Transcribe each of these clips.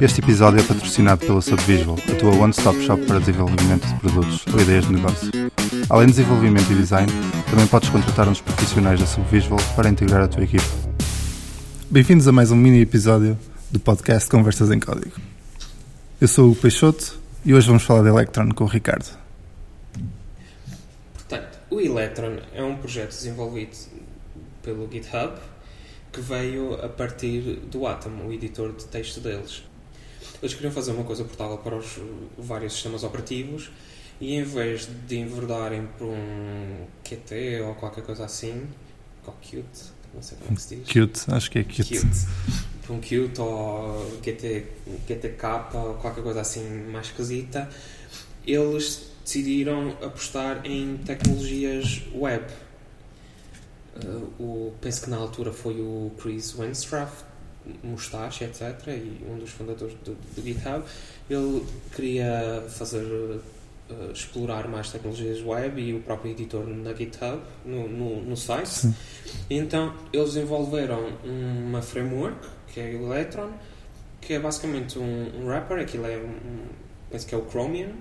Este episódio é patrocinado pela Subvisual, a tua one-stop shop para desenvolvimento de produtos ou ideias de negócio. Além de desenvolvimento e design, também podes contratar uns profissionais da Subvisual para integrar a tua equipe. Bem-vindos a mais um mini episódio do podcast Conversas em Código. Eu sou o Peixoto e hoje vamos falar de Electron com o Ricardo. Portanto, o Electron é um projeto desenvolvido pelo GitHub que veio a partir do Atom, o editor de texto deles. Eles queriam fazer uma coisa portável para os vários sistemas operativos e em vez de enverdarem por um Qt ou qualquer coisa assim, ou Qt, não sei como é que se diz. Cute, acho que é cute. Qt. Por um Qt ou GT, GTK ou qualquer coisa assim mais esquisita, eles decidiram apostar em tecnologias web. Uh, o, penso que na altura foi o Chris Wenstraff, Mustache, etc., e um dos fundadores do, do GitHub. Ele queria fazer uh, explorar mais tecnologias web e o próprio editor na GitHub, no, no, no site. Sim. Então eles desenvolveram uma framework, que é o Electron, que é basicamente um, um wrapper, aquilo é um, penso que é o Chromium,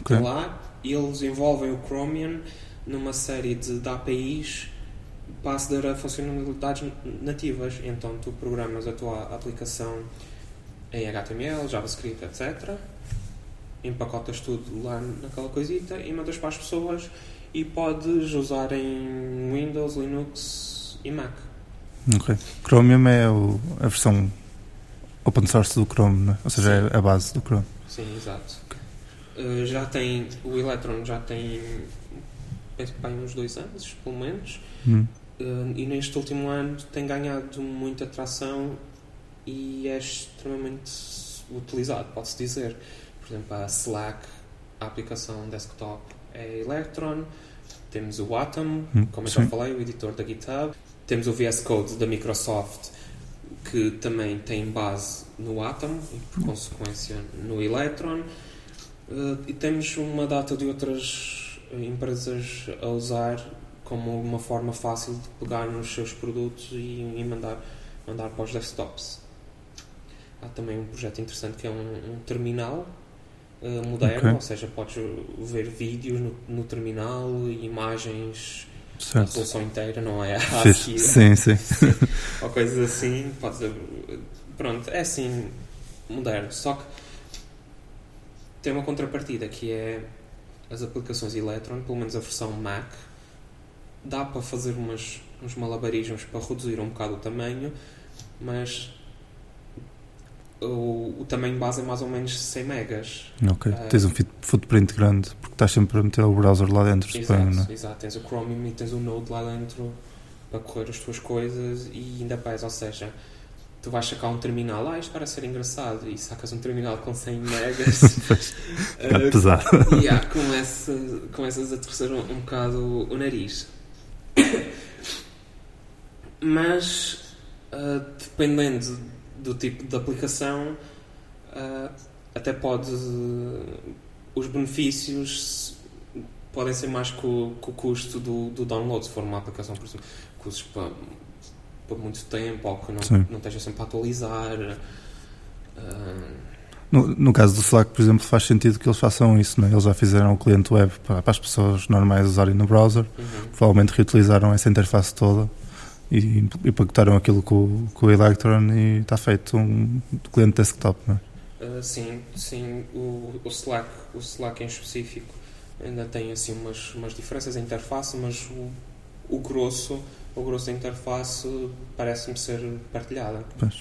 Ok. lá, e eles envolvem o Chromium numa série de, de APIs aceder a funcionalidades nativas. Então tu programas a tua aplicação em HTML, JavaScript, etc. Empacotas tudo lá naquela coisita e mandas para as pessoas e podes usar em Windows, Linux e Mac. Ok. Chromium é o- a versão open source do Chrome, né? ou seja, Sim. é a base do Chrome. Sim, exato. Uh, já tem, o Electron já tem penso que uns dois anos, pelo menos. Hum. Uh, e neste último ano tem ganhado muita atração e é extremamente utilizado, pode-se dizer. Por exemplo, a Slack, a aplicação desktop é Electron, temos o Atom, Hum, como eu já sim. falei, o editor da GitHub, temos o VS Code da Microsoft, que também tem base no Atom e, por consequência, no Electron. Uh, e temos uma data de outras empresas a usar como uma forma fácil de pegar nos seus produtos e, e mandar, mandar para os desktops. Há também um projeto interessante que é um, um terminal uh, moderno, Ok. ou seja, podes ver vídeos no, no terminal, imagens, Certo. resolução inteira, não é. ASCII Sim, sim. ou coisas assim. Podes, pronto, é assim moderno. Só que tem uma contrapartida que é as aplicações Electron, pelo menos a versão Mac, dá para fazer umas, uns malabarismos para reduzir um bocado o tamanho, mas o, o tamanho base é mais ou menos 100 megas. Ok. Ah. Tens um footprint grande porque estás sempre a meter o browser lá dentro, suponho, Exato, não exato. Tens o Chromium e tens o Node lá dentro para correr as tuas coisas e ainda pesa, ou seja, tu vais sacar um terminal, ah, isto parece ser engraçado, e sacas um terminal com 100 megas, é? Pesado. e ah, começa, começas a torcer um, um bocado o nariz. Mas, ah, dependendo do tipo de aplicação, ah, até pode. os benefícios podem ser mais que o, que o custo do, do download, se for uma aplicação, por exemplo, uses para, para muito tempo ou que não, Sim. não esteja sempre a atualizar. ah, No, no caso do Slack, por exemplo, faz sentido que eles façam isso, não é? Eles já fizeram o cliente web para, para as pessoas normais usarem no browser, uhum. provavelmente reutilizaram essa interface toda e, e pacotaram aquilo com, o- com o Electron e está feito um cliente desktop, não é? Uh, sim, sim, o, o Slack, o Slack em específico ainda tem assim umas, umas diferenças em interface, mas o, o grosso, o grosso da interface parece-me ser partilhada. Pois.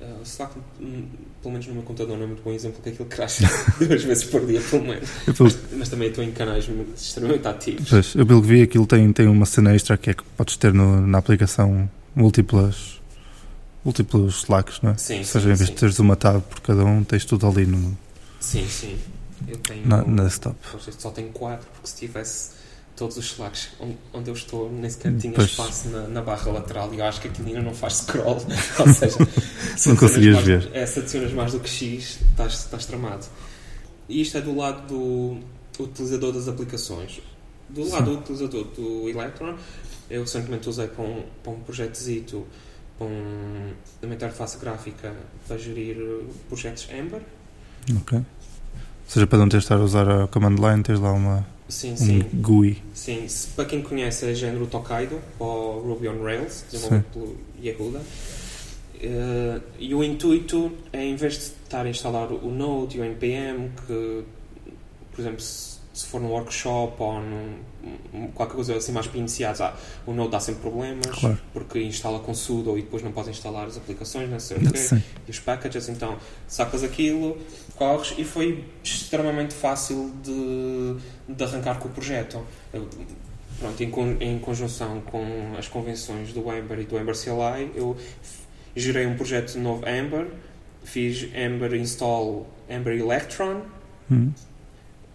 Uh, o Slack, hum, pelo menos no meu computador, não é muito bom exemplo que aquilo crash duas vezes por dia, pelo menos. Pelo, Mas, mas também estou em canais extremamente ativos. pois, eu pelo que vi, aquilo tem, tem uma cena extra que é que podes ter no- na aplicação múltiplas, múltiplos Slacks, não é? Sim, Ou seja, sim, em vez sim. de teres uma tab por cada um, tens tudo ali no, Sim, sim. Eu tenho. na, desktop. Só tenho quatro, porque se tivesse todos os slacks onde, eu estou, nem sequer tinha Pois. espaço na, na barra lateral e eu acho que aquilo ainda não faz scroll. Ou seja, se Não conseguias mais- ver. É, se adicionas mais do que X, estás, estás tramado. E isto é do lado do utilizador das aplicações. Do lado do utilizador do Electron, eu recentemente usei para um, para um projetozito um, uma interface gráfica para gerir projetos Ember. Ok. Ou seja, para não ter de estar a usar a command line, tens lá uma, Sim, um sim. GUI. Sim, para quem conhece é género Tokaido ou Ruby on Rails, desenvolvido pelo Yehuda. Eh, e o intuito é, em vez de estar a instalar o Node e o NPM, que, por exemplo, se, se for num workshop ou num, um- qualquer coisa assim mais para iniciados, ah, o Node dá sempre problemas, Claro. porque instala com sudo e depois não podes instalar as aplicações, não sei o quê Sim. e os packages, então sacas aquilo, corres e foi extremamente fácil de, de arrancar com o projeto. Pronto, em, con- em conjunção com as convenções do Ember e do Ember CLI, eu gerei um projeto novo Ember, fiz Ember install Ember Electron, Hum.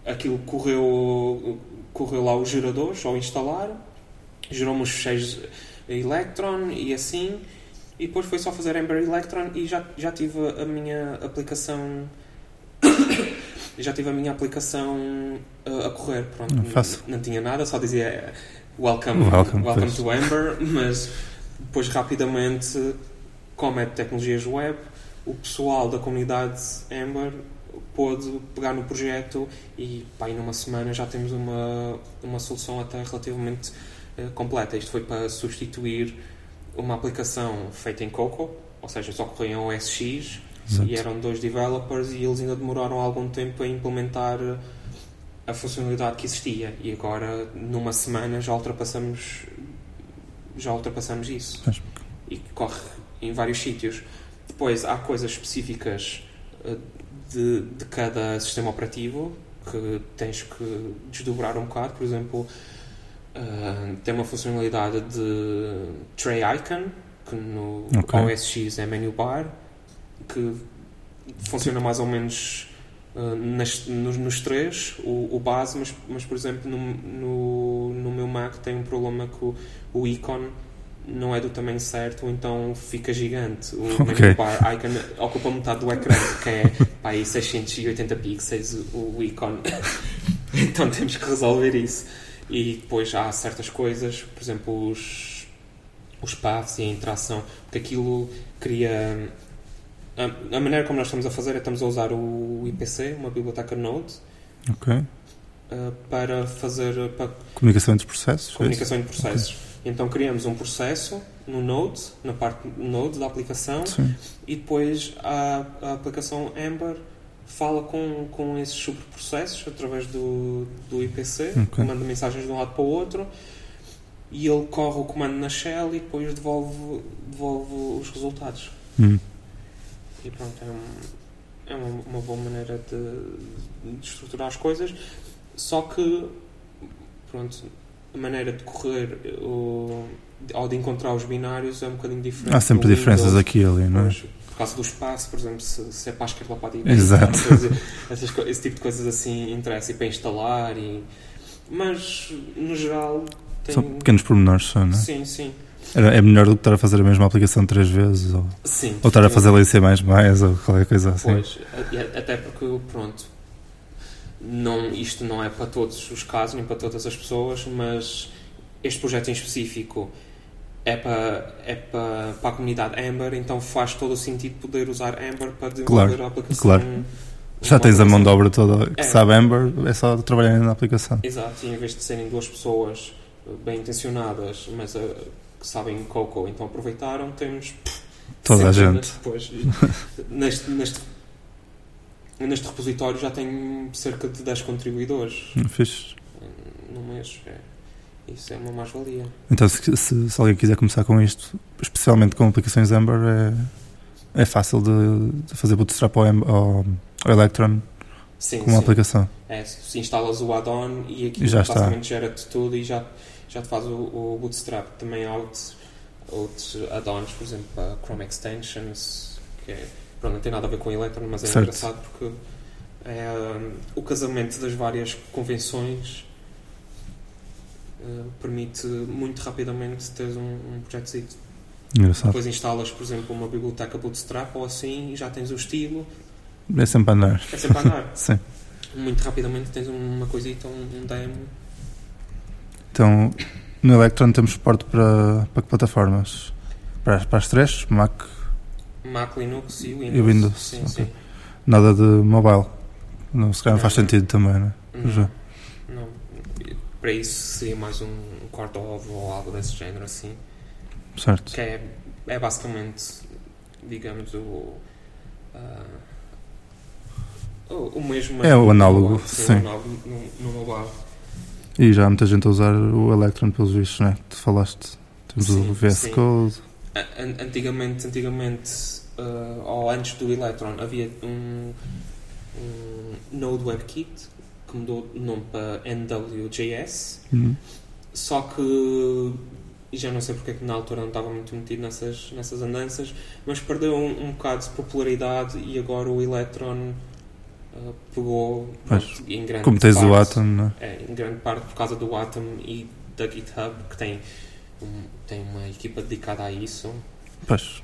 Aquilo correu, correu lá os geradores ao instalar, gerou-me os fecheiros Electron e assim, e depois foi só fazer Ember Electron e já, já tive a minha aplicação. já tive a minha aplicação uh, a correr. Pronto, N- fácil. não tinha nada, só dizia Welcome, Welcome, pois. to Ember, mas depois rapidamente, como é de tecnologias web, o pessoal da comunidade Ember pôde pegar no projeto e pá, e numa semana já temos uma, uma solução até relativamente eh, completa. Isto foi para substituir uma aplicação feita em Coco, ou seja, só corria em OS X Exato. e eram dois developers e eles ainda demoraram algum tempo a implementar a funcionalidade que existia e agora numa semana já ultrapassamos já ultrapassamos isso Mas- e corre em vários sítios. Depois há coisas específicas eh, de, de cada sistema operativo que tens que desdobrar um bocado. Por exemplo, eh, tem uma funcionalidade de tray icon que no Ok. OS X é menu bar que funciona mais ou menos eh, nas- nos, nos três, o, o base, mas, mas por exemplo no, no, no meu Mac tem um problema que o, o ícone não é do tamanho certo, ou então fica gigante. O Ok. menu bar icon ocupa metade do ecrã, que é pá, aí 680 pixels o, o ícone. então temos que resolver isso. E depois há certas coisas, por exemplo, os, os paths e a interação, porque aquilo cria. A, a maneira como nós estamos a fazer é estamos a usar o IPC, uma biblioteca Node, Ok. eh, para fazer para Comunicação entre processos. é comunicação de processos. Então criamos um processo no Node, na parte Node da aplicação, Sim. e depois a, a aplicação Ember fala com, com esses subprocessos através do, do IPC, Ok. manda mensagens de um lado para o outro e ele corre o comando na shell e depois devolve, devolve os resultados. Hum. E pronto, é, um- é uma, uma boa maneira de, de estruturar as coisas, só que pronto, a maneira de correr o, ou de encontrar os binários é um bocadinho diferente. Há sempre do diferenças Windows. aqui e ali, não é? Pois, por causa do espaço, por exemplo, se, se é para a esquerda ou para a direita. Exato. coisa- essas esse tipo de coisas assim interessa e para instalar. E, mas, no geral, tem. São pequenos pormenores só, não é? Sim, sim. É melhor do que estar a fazer a mesma aplicação três vezes ou, sim ou estar a fazer lá em C ou qualquer coisa assim. Pois, até porque, pronto, não, isto não é para todos os casos, nem para todas as pessoas, mas este projeto em específico é para, é para, para a comunidade Ember, então faz todo o sentido poder usar Ember para desenvolver Claro, a aplicação. claro. Já tens a mão de obra toda que É. sabe Ember, é só trabalhar na aplicação. Exato, e em vez de serem duas pessoas eh, bem intencionadas, mas eh, que sabem Coco, então aproveitaram, temos Toda a gente. Neste, neste, neste repositório já tenho cerca de 10 contribuidores Fixe. eh, no mês. É, isso é uma mais-valia. Então, se, se- se alguém quiser começar com isto, especialmente com aplicações Ember, é, é fácil de, de fazer bootstrap ao, ao, ao Electron Sim, com uma sim. aplicação. É, se instalas o add-on e aquilo já basicamente gera-te tudo e já, já te faz o, o bootstrap. Também há outros, outros add-ons, por exemplo, para Chrome Extensions, que é, pronto, não tem nada a ver com Electron, mas é Certo. engraçado porque é um, o casamento das várias convenções uh, permite muito rapidamente teres um, um projeto Engraçado. Depois instalas, por exemplo, uma biblioteca Bootstrap ou assim e já tens o estilo. É sempre a andar. É sempre a andar. Sim. muito rapidamente tens uma coisita, um, um demo. Então, no Electron temos suporte para, para que plataformas? Para, para as três, Mac Mac, Linux e Windows. e Windows. Sim, ok. sim. Nada de mobile. Não, se calhar não faz Não. sentido também, não é? Não, Já. não. Para isso seria mais um Cordova ou algo desse género assim. Certo. Que é, é basicamente, digamos, o. ah, o, mesmo. É o análogo, mobile. sim. o análogo no, no mobile. E já há muita gente a usar o Electron pelos vistos, não é? Tu falaste. Temos Sim, o VS sim. Code. Antigamente, antigamente ah, ou antes do Electron, havia um, um Node WebKit que mudou de nome para NWJS. Uhum. Só que e já não sei porque é que na altura não estava muito metido nessas, nessas andanças, mas perdeu um, um bocado de popularidade e agora o Electron ah, pegou pronto, em grande Como tens o parte, Atom, não é? É, em grande parte por causa do Atom e da GitHub, que tem, tem uma equipa dedicada a isso, Pois.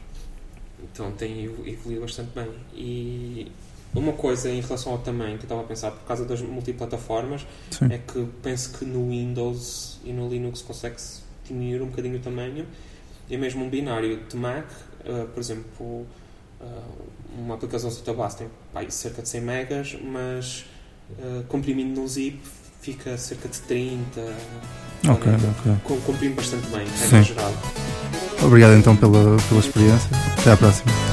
então tem evo- evoluído bastante bem. E uma coisa em relação ao tamanho que eu estava a pensar, por causa das multiplataformas, Sim. é que penso que no Windows e no Linux consegue-se diminuir um bocadinho o tamanho. E mesmo um binário de Mac, eh, por exemplo, eh, uma aplicação Sotabase tem pá, cerca de 100 megas, mas eh, comprimindo num zip fica cerca de 30. Ok, ok. Comprime bastante bem, Sim. regra geral. Obrigado então pela, pela experiência. Até à próxima.